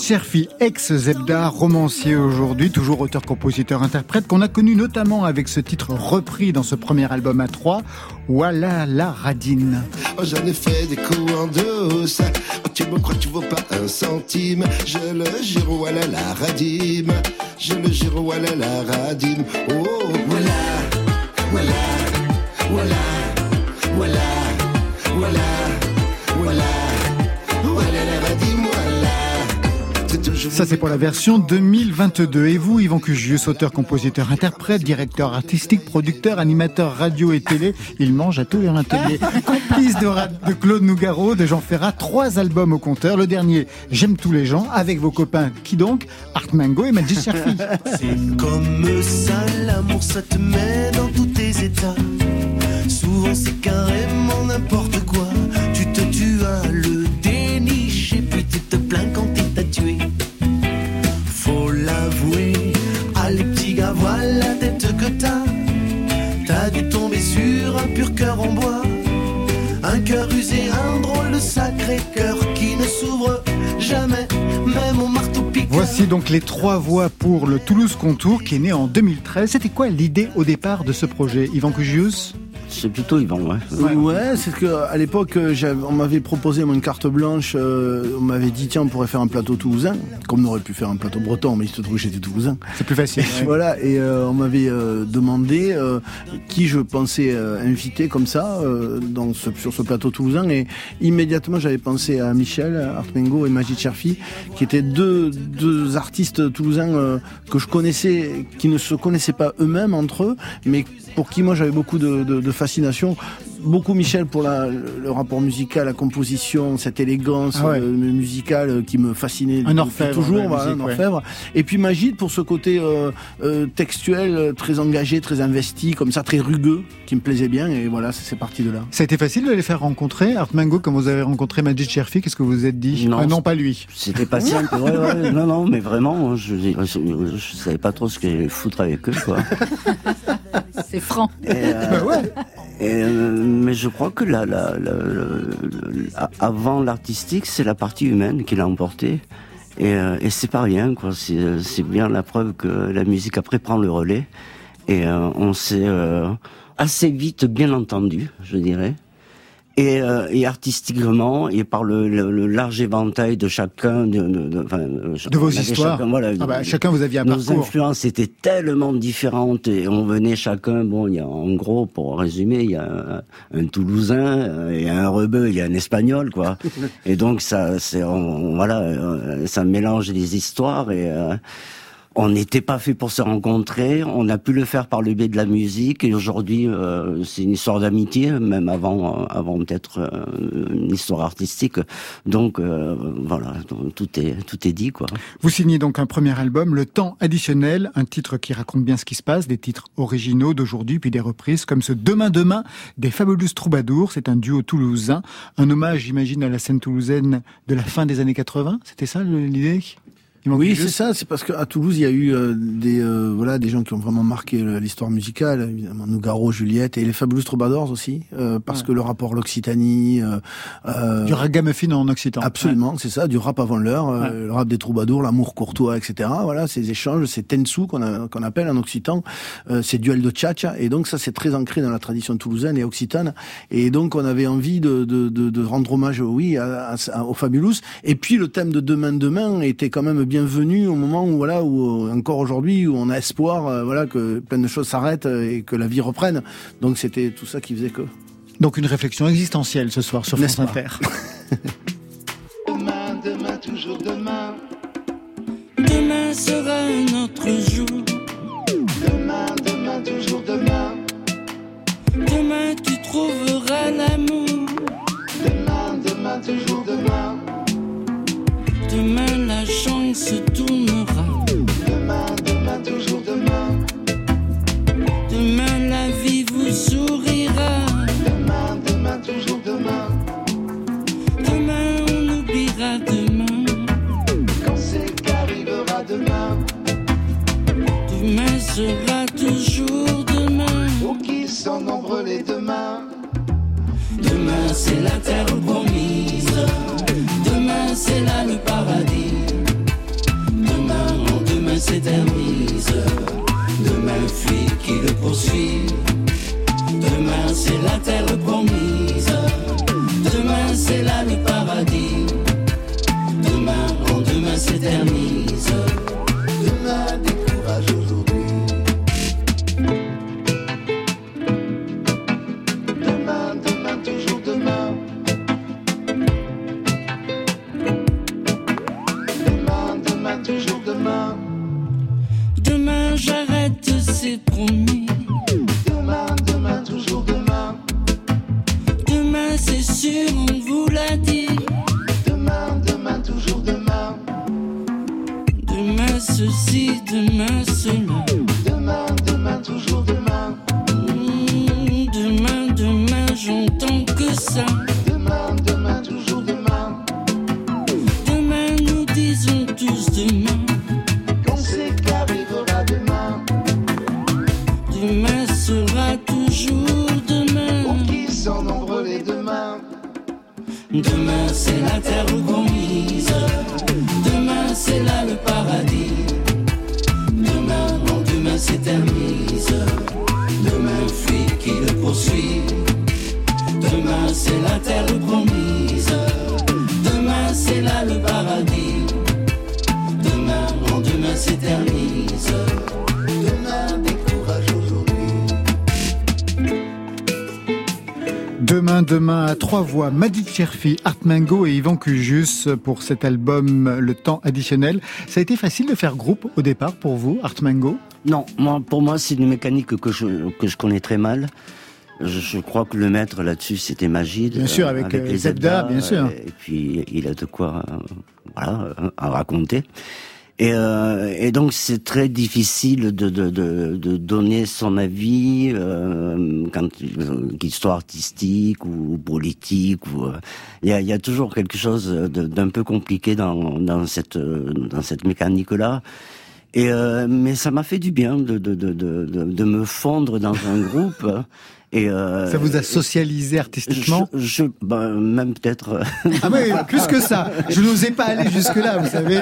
Cherfi, ex-Zebda, romancier aujourd'hui, toujours auteur-compositeur-interprète, qu'on a connu notamment avec ce titre repris dans ce premier album à trois, Voilà la radine. Oh, j'en ai fait des coups en douce. Oh, tu me crois, tu vaux pas un centime. Je le jure, voilà la radine. Je le jure, voilà la radine. Oh, voilà, voilà, voilà, voilà, Ça, c'est pour la version 2022. Et vous, Yvan Cugius, auteur, compositeur, interprète, directeur artistique, producteur, animateur radio et télé, il mange à tous les ateliers. Complice de, de Claude Nougaro, de Jean Ferrat, trois albums au compteur. Le dernier, J'aime tous les gens, avec vos copains, qui donc? Art Mango et Magic Cherfi. C'est comme ça, l'amour, ça te met dans tous tes états. Souvent, c'est carrément n'importe quoi. Tu te le sacré cœur qui ne s'ouvre jamais, même au marteau. Voici donc les trois voix pour le Toulouse Contour qui est né en 2013. C'était quoi l'idée au départ de ce projet Yvan Cugius c'est plutôt Yvan, ouais. Ouais, c'est que à l'époque, euh, on m'avait proposé une carte blanche. Euh, on m'avait dit tiens, on pourrait faire un plateau toulousain, comme on aurait pu faire un plateau breton, mais il se trouve que j'étais toulousain. C'est plus facile. Voilà, et euh, on m'avait demandé qui je pensais inviter comme ça dans ce, sur ce plateau toulousain, et immédiatement j'avais pensé à Michel Artmengo et Magid Cherfi, qui étaient deux, deux artistes toulousains que je connaissais, qui ne se connaissaient pas eux-mêmes entre eux, mais pour qui moi j'avais beaucoup de, de, de, fascination beaucoup Michel pour la, le rapport musical, la composition, cette élégance Ah ouais. euh, musicale qui me fascinait Un orfèvre, toujours, ouais, voilà, musique, un ouais. orfèvre. Et puis Magid pour ce côté euh, euh, textuel, euh, très engagé, très investi, comme ça, très rugueux, qui me plaisait bien. Et voilà, c'est parti de là. Ça a été facile de les faire rencontrer. Art Mango, quand vous avez rencontré Majid Cherfi, qu'est-ce que vous vous êtes dit? Non, Ah non, pas lui. C'était pas simple. Ouais, ouais, non, non, mais vraiment, hein, je, je, je savais pas trop ce que j'allais foutre avec eux, quoi. C'est franc. Et, euh, et, euh, mais je crois que la, la, la- avant l'artistique, c'est la partie humaine qui l'a emporté. Et, euh, et c'est pas rien, quoi. C'est c'est bien la preuve que la musique après prend le relais. Et euh, on s'est euh, assez vite bien entendu, je dirais. Et, euh, et artistiquement, et par le, le- le large éventail de chacun, de, de, de- enfin, De vos histoires. chacun, voilà, Ah bah, chacun, vous aviez un nos parcours. influences étaient tellement différentes et on venait chacun, bon, il y a en gros, pour résumer, il y a un, un Toulousain, il y a un Rebeu, il y a un Espagnol, quoi. et donc ça, c'est, voilà, euh, ça mélange les histoires et euh, on n'était pas fait pour se rencontrer. On a pu le faire par le biais de la musique et aujourd'hui, euh, c'est une histoire d'amitié, même avant, euh, avant peut-être euh, une histoire artistique. Donc euh, voilà, tout est tout est dit, quoi. Vous signez donc un premier album, Le Temps Additionnel, un titre qui raconte bien ce qui se passe, des titres originaux d'aujourd'hui, puis des reprises comme ce Demain Demain des Fabulous Troubadours. C'est un duo toulousain, un hommage, j'imagine, à la scène toulousaine de la fin des années 80. C'était ça l'idée? Oui, juste- c'est ça. C'est parce qu'à Toulouse, il y a eu euh, des euh, voilà des gens qui ont vraiment marqué euh, l'histoire musicale. Évidemment, Nougaro, Juliette et les Fabulous Troubadours aussi, euh, parce Ouais. que le rapport l'Occitanie. Euh, euh, Du ragamuffin en occitan. Absolument, c'est ça, du rap avant l'heure, euh, le rap des troubadours, l'amour courtois, etc. Voilà, ces échanges, ces tensu qu'on a- qu'on appelle en occitan, euh, ces duels de tchatcha, et donc ça c'est très ancré dans la tradition toulousaine et occitane, et donc on avait envie de, de, de, de rendre hommage, oui, à, à- à- aux Fabulous, et puis le thème de demain demain était quand même bienvenu au moment où voilà, où euh, encore aujourd'hui où on a espoir, euh, voilà, que plein de choses s'arrêtent euh, et que la vie reprenne. Donc c'était tout ça qui faisait que. Donc une réflexion existentielle ce soir sur France Inter. Demain, demain, toujours demain. Demain sera un autre jour. Demain, demain, toujours demain. Demain tu trouveras l'amour. Demain, demain, toujours. Demain la chance tournera. Demain, demain, toujours demain. Demain la vie vous sourira. Demain, demain, toujours demain. Demain on oubliera demain. Quand c'est qu'arrivera demain. Demain sera toujours demain. Pour qui sont nombreux les demain? Demain c'est la terre promise. Demain c'est là le Demain fuit qui le poursuit. Demain c'est la terre promise. Demain c'est là le paradis. Demain en demain s'éternise. Demain, c'est promis. Demain, demain, toujours demain. Demain c'est sûr, on vous l'a dit. Demain, demain, toujours demain. Demain ceci, demain cela. Demain, demain, toujours demain. Mmh, Demain, demain, j'entends que ça. Art Mango et Yvan Cujus pour cet album Le Temps Additionnel. Ça a été facile de faire groupe au départ pour vous, Art Mango? Non, moi, pour moi, c'est une mécanique que je, que je connais très mal. Je, je crois que le maître là-dessus, c'était Magide. Bien sûr, avec, euh, les Zebda, bien sûr. Et puis, il a de quoi, euh, voilà, euh, à raconter. Et, euh, et donc c'est très difficile de, de, de, de donner son avis euh, quand qu'il soit artistique ou politique ou euh, il y, a, y a toujours quelque chose d'un peu compliqué dans, dans cette dans cette mécanique là. Et euh, mais ça m'a fait du bien de, de, de- de me fondre dans un groupe. Et euh, Ça vous a socialisé artistiquement je, je- ben, même peut-être. Ah oui, plus que ça. Je n'osais pas aller jusque-là, vous savez.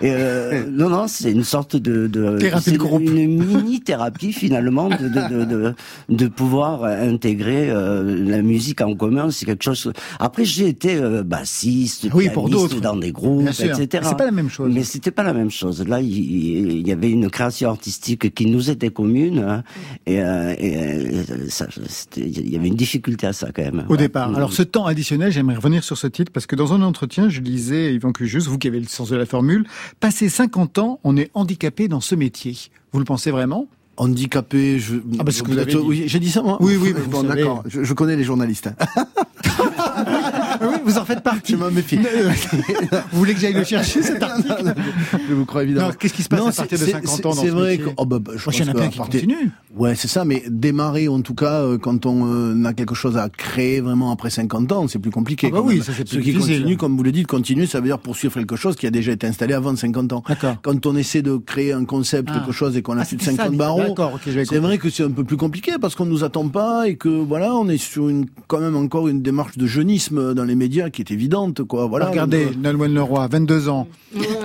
Et euh, non, non, c'est une sorte de, de Thérapie c'est de groupe. une mini thérapie finalement de de, de, de, pouvoir intégrer euh, la musique en commun. C'est quelque chose. Après, j'ai été euh, bassiste, Oui, pour d'autres. dans des groupes, etc. Mais c'est pas la même chose. Mais c'était pas la même chose. Là, il, il y avait une création artistique qui nous était commune, hein, et, euh, et euh, ça, il y avait une difficulté à ça quand même. Au Ouais. départ. Alors, ce temps additionnel, j'aimerais revenir sur ce titre parce que dans un entretien, je lisais, Yvan Cujus, vous qui avez le sens de la formule, passé 50 ans, on est handicapé dans ce métier. Vous le pensez vraiment? Handicapé, je. Ah, parce que vous avez dit. Oui, j'ai dit ça moi. Oui, oui, mais bon, savez. d'accord. Je, je connais les journalistes. hein. Ah oui, vous en faites partie. Je m'en méfie. vous voulez que j'aille le chercher, cet article Je vous crois évidemment. Non, qu'est-ce qui se passe à c'est- partir de c'est- 50 ans C'est ce vrai que. oh, bah, bah, je Moi, il y en pense a plein à qui partir- continuent. Ouais, c'est ça, mais démarrer en tout cas euh, quand on euh, a quelque chose à créer vraiment après 50 ans, c'est plus compliqué. Ah bah oui, ça, c'est plus Ceux qui difficile. continuent, comme vous le dites, continuer, ça veut dire poursuivre quelque chose qui a déjà été installé avant 50 ans. D'accord. Quand on essaie de créer un concept, Ah. quelque chose et qu'on a plus de c'était ça, 50 barreaux, d'accord, c'est vrai que c'est un peu plus compliqué parce qu'on nous attend pas et que voilà, on est sur une quand même encore une démarche de jeunisme dans les médias qui est évidente, quoi. Voilà. Regardez, Donc, euh, Nolwenn Leroy, 22 ans,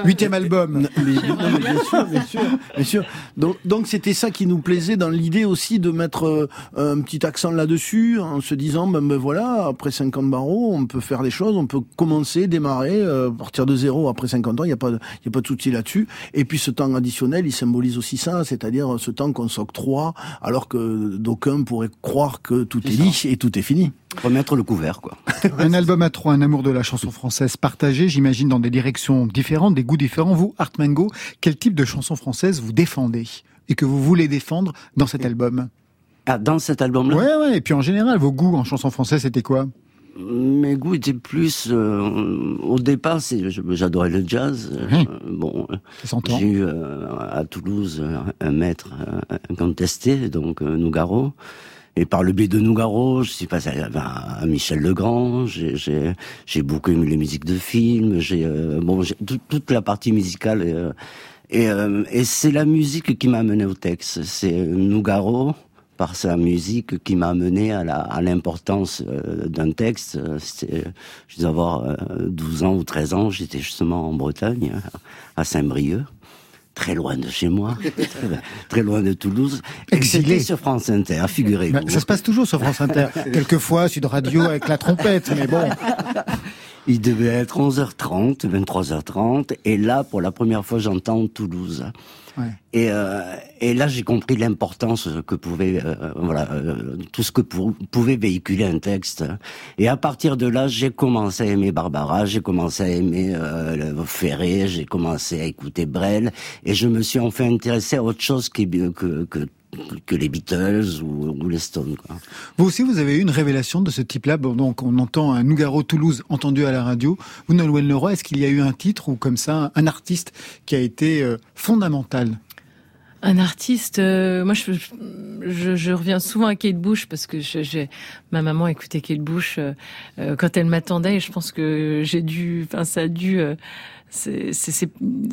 huitième album. mais- non, mais bien sûr, bien sûr, bien sûr. Donc, donc c'était ça qui nous plaisait dans l'idée aussi de mettre euh, un petit accent là-dessus, en se disant, ben, ben voilà, après 50 barreaux, on peut faire des choses, on peut commencer, démarrer, euh, partir de zéro après 50 ans, il n'y a pas, il y a pas de souci là-dessus. Et puis ce temps additionnel, il symbolise aussi ça, c'est-à-dire ce temps qu'on s'octroie, alors que d'aucuns pourraient croire que tout est, dit et tout est fini. Remettre le couvert, quoi. Un album à trois, un amour de la chanson française partagé, j'imagine dans des directions différentes, des goûts différents. Vous, Art Mango, quel type de chanson française vous défendez et que vous voulez défendre dans cet album? Ah, dans cet album-là? Ouais, ouais. Et puis en général, vos goûts en chanson française, c'était quoi? Mes goûts étaient plus. euh, au départ, j'adorais le jazz. Oui. Euh, bon, j'ai eu euh, à Toulouse un maître incontesté, donc Nougaro. Et par le biais de Nougaro, je suis passé à, à Michel Legrand. J'ai, beaucoup aimé les musiques de films. J'ai, euh, bon, tout- toute la partie musicale. et, et c'est la musique qui m'a amené au texte. C'est Nougaro par sa musique qui m'a amené à, l'importance euh, d'un texte. Euh, C'était, je devais avoir euh, 12 ans ou 13 ans, j'étais justement en Bretagne, à Saint-Brieuc, très loin de chez moi, très, loin de Toulouse. Exilé. Sur France Inter, figurez-vous. Ça se passe toujours sur France Inter. Quelquefois, Sud Radio avec la trompette, mais bon. Il devait être 11h30, 23h30, et là, pour la première fois, j'entends Toulouse. Et, euh, et là, j'ai compris l'importance que pouvait, euh, voilà, euh, tout ce que pou- pouvait véhiculer un texte. Et à partir de là, j'ai commencé à aimer Barbara, j'ai commencé à aimer euh, Ferré, j'ai commencé à écouter Brel, et je me suis enfin intéressé à autre chose qui, que, que, que les Beatles ou, ou les Stones. Quoi. Vous aussi, vous avez eu une révélation de ce type-là? Bon, donc, on entend un Nougaro Toulouse entendu à la radio. Vous, Nolwenn Leroy, est-ce qu'il y a eu un titre ou comme ça, un artiste qui a été euh, fondamental? Un artiste, euh, moi je, je, je, reviens souvent à Kate Bush parce que j'ai ma maman écoutait Kate Bush euh, euh, quand elle m'attendait et je pense que j'ai dû, enfin ça a dû c'est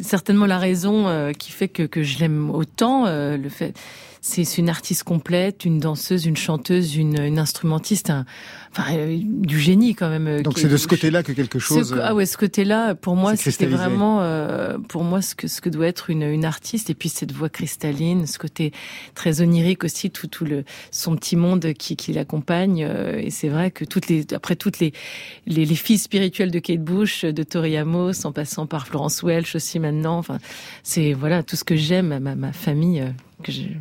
certainement la raison qui fait que, que je l'aime autant. le fait, c'est une artiste complète, une danseuse, une chanteuse, une, une instrumentiste, un, enfin, euh, du génie quand même. Euh, Donc c'est de ce côté-là que quelque chose. ah ouais, ce côté-là, pour moi, c'était vraiment, euh, pour moi, ce que ce que doit être une, une artiste. Et puis cette voix cristalline, ce côté très onirique aussi, tout tout le son petit monde qui qui l'accompagne. et c'est vrai que toutes les après toutes les, les, les filles spirituelles de Kate Bush, de Tori Amos, en passant par Florence Welch aussi maintenant. Enfin, c'est voilà tout ce que j'aime, ma ma famille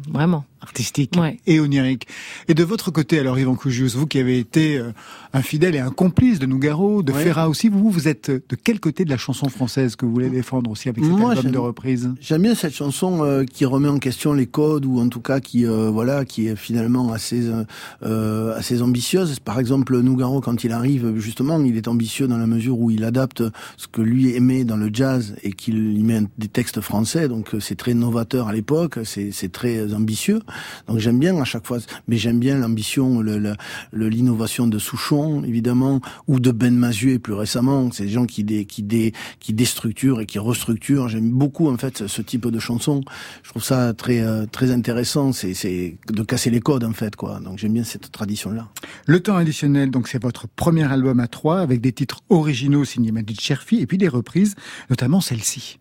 vraiment artistique et onirique. Et de votre côté, alors Yvan Cougius, vous qui avez été euh, un fidèle et un complice de Nougaro, de Ferra aussi, vous, vous êtes de quel côté de la chanson française que vous voulez défendre aussi avec cet album de reprise? J'aime bien cette chanson euh, qui remet en question les codes ou en tout cas qui euh, voilà qui est finalement assez assez ambitieuse. Par exemple, Nougaro quand il arrive justement, il est ambitieux dans la mesure où il adapte ce que lui aimait dans le jazz et qu'il y met des textes français. Donc c'est très novateur à l'époque, c'est très ambitieux. Donc j'aime bien à chaque fois, mais j'aime bien l'ambition, l'innovation de Souchon, évidemment, ou de Ben Mazuet plus récemment. C'est des gens qui dé, qui dé, qui déstructurent et qui restructurent. J'aime beaucoup en fait ce type de chanson. Je trouve ça très euh, très intéressant. C'est de casser les codes en fait quoi. Donc j'aime bien cette tradition là. Le temps additionnel, donc c'est votre premier album à trois avec des titres originaux signés Maddy Cherfi et puis des reprises, notamment celle-ci.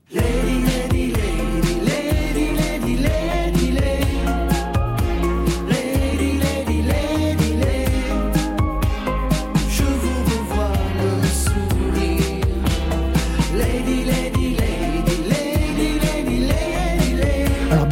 lady, lady.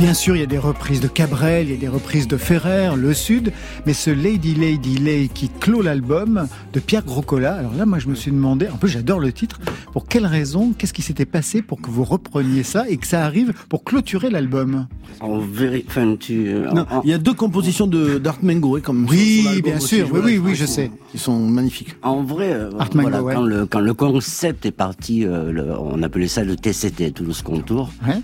Bien sûr, il y a des reprises de Cabrel, il y a des reprises de Ferrer, Le Sud, mais ce Lady Lady Lay qui clôt l'album de Pierre Grocola, alors là, moi, je me suis demandé, en plus, j'adore le titre, pour quelle raison, qu'est-ce qui s'était passé pour que vous repreniez ça et que ça arrive pour clôturer l'album? En vérité, euh, il y a deux compositions de d'Art Mengo, comme Oui, bien sûr, oui, oui, oui, je sais. Qui sont magnifiques. En vrai, euh, voilà, quand, le, quand le concept est parti, euh, on appelait ça le TCT, Toulouse Contour. Ouais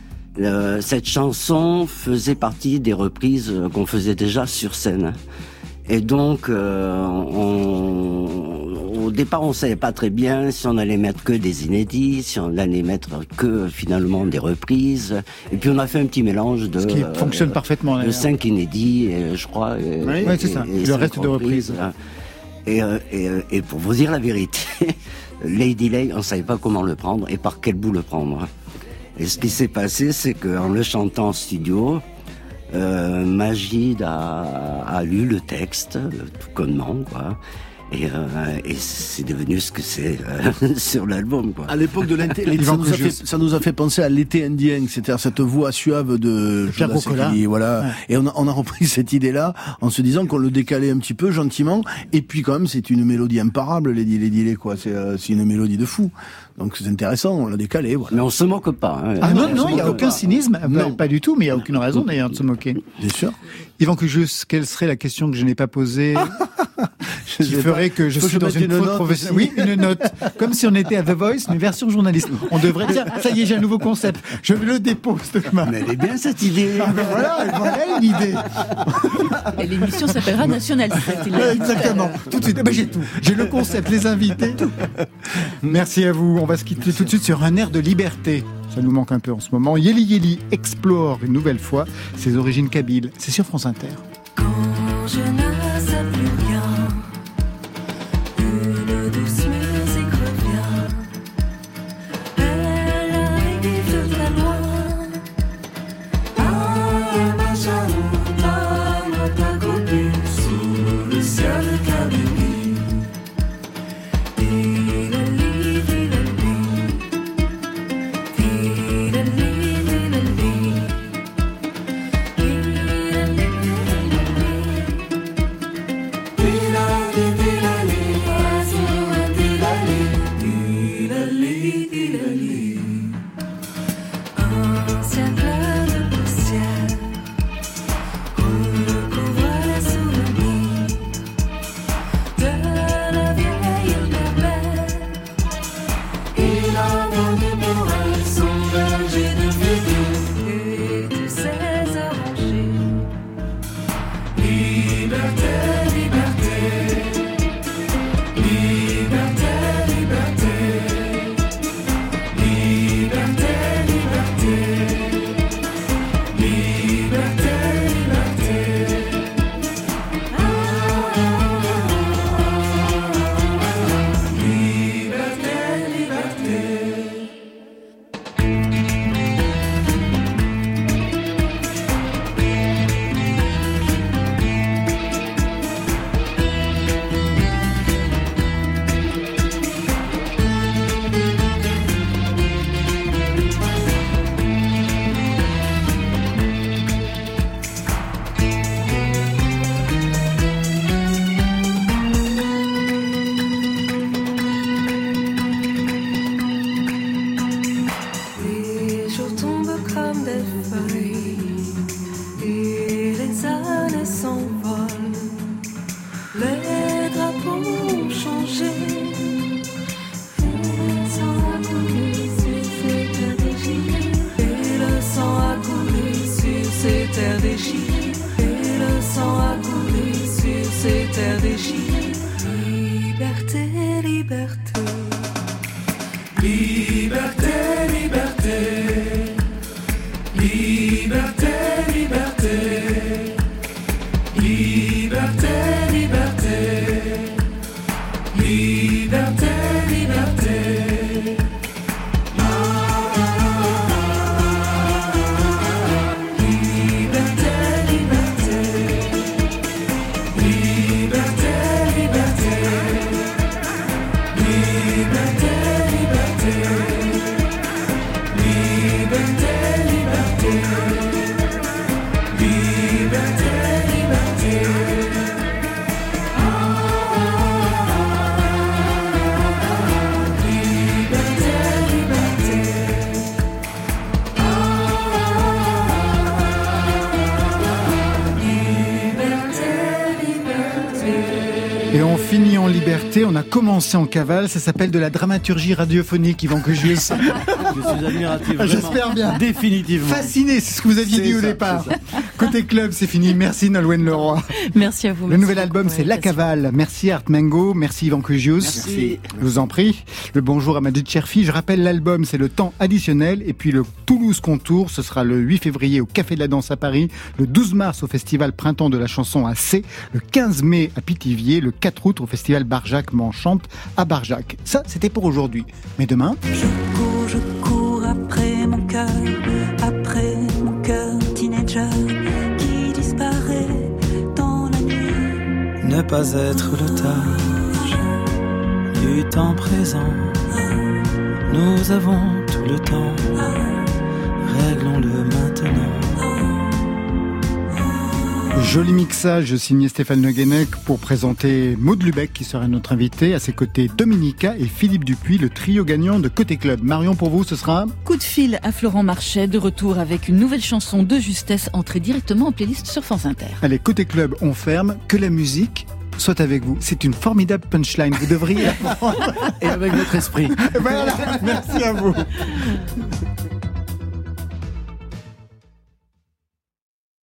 cette chanson faisait partie des reprises euh, qu'on faisait déjà sur scène. Et donc, euh, on, au départ, on savait pas très bien si on allait mettre que des inédits, si on allait mettre que finalement des reprises. Et puis on a fait un petit mélange de. Ce qui fonctionne parfaitement. De cinq inédits, je crois. oui, c'est ça. le reste de reprises. Et, et, et, pour vous dire la vérité, Lady Lay, on savait pas comment le prendre et par quel bout le prendre. Et ce qui s'est passé, c'est qu'en le chantant en studio, euh, Magid a, lu le texte, euh, tout connement, quoi. Et, euh, et c'est devenu ce que c'est euh, sur l'album. Quoi. À l'époque de l'été, ça, nous a fait, ça nous a fait penser à l'été indien, c'est-à-dire cette voix suave de Pierre voilà. Et on a, on a repris cette idée-là en se disant qu'on le décalait un petit peu gentiment. Et puis quand même, c'est une mélodie imparable, les Lady quoi. C'est une mélodie de fou. Donc c'est intéressant, on l'a décalé. Voilà. Mais on se moque pas. Hein. Ah non, non, il n'y a aucun cynisme. Non. Pas, du tout, mais il n'y a aucune raison d'ailleurs de se moquer. Bien sûr. Yvan Cujus, quelle serait la question que je n'ai pas posée? qui ferait que je suis dans une, faute professionnelle Oui, une note. Comme si on était à The Voice, une version journaliste. On devrait dire, ça y est, j'ai un nouveau concept. Je le dépose demain. Mais elle est bien cette idée. Ah ben voilà, voilà une idée. Et l'émission s'appellera National Exactement. Tout de suite. Eh ben, j'ai tout. J'ai le concept, les invités. Merci à vous. On va se quitter tout de suite sur un air de liberté. Ça nous manque un peu en ce moment. Yeli Yeli explore une nouvelle fois ses origines kabyles. C'est sur France Inter. On a commencé en cavale, ça s'appelle de la dramaturgie radiophonique, Yvan Cugius. Je suis admiratif. vraiment. J'espère bien. Définitivement. Fasciné, c'est ce que vous aviez dit au départ. Côté club, c'est fini. Merci Nolwenn Leroy. Merci à vous. Le nouvel album, c'est La. Cavale. Merci Art Mango, merci Yvan Cugius. Merci. Je vous en prie. Le bonjour à Maddy Cherfi. Je rappelle l'album, c'est le temps additionnel. Et puis le Toulouse Contour, ce sera le 8 février au Café de la Danse à Paris, le 12 mars au Festival Printemps de la Chanson à C, le 15 mai à Pithiviers, le 4 août au Festival Barjac M'enchante à Barjac. Ça, c'était pour aujourd'hui. Mais demain, cours, je cours après mon cœur, après Ne pas être l'otage du temps présent. Nous avons tout le temps. Réglons-le maintenant. Joli mixage signé Stéphane Le Guenec pour présenter Maud Lubeck qui sera notre invité. À ses côtés, Dominica et Philippe Dupuis, le trio gagnant de Côté Club. Marion, pour vous, ce sera Coup de fil à Florent Marchais, de retour avec une nouvelle chanson de justesse entrée directement en playlist sur France Inter. Allez, Côté Club, on ferme. Que la musique soit avec vous. C'est une formidable punchline. Vous devriez la prendre. Et avec votre esprit. voilà, merci à vous.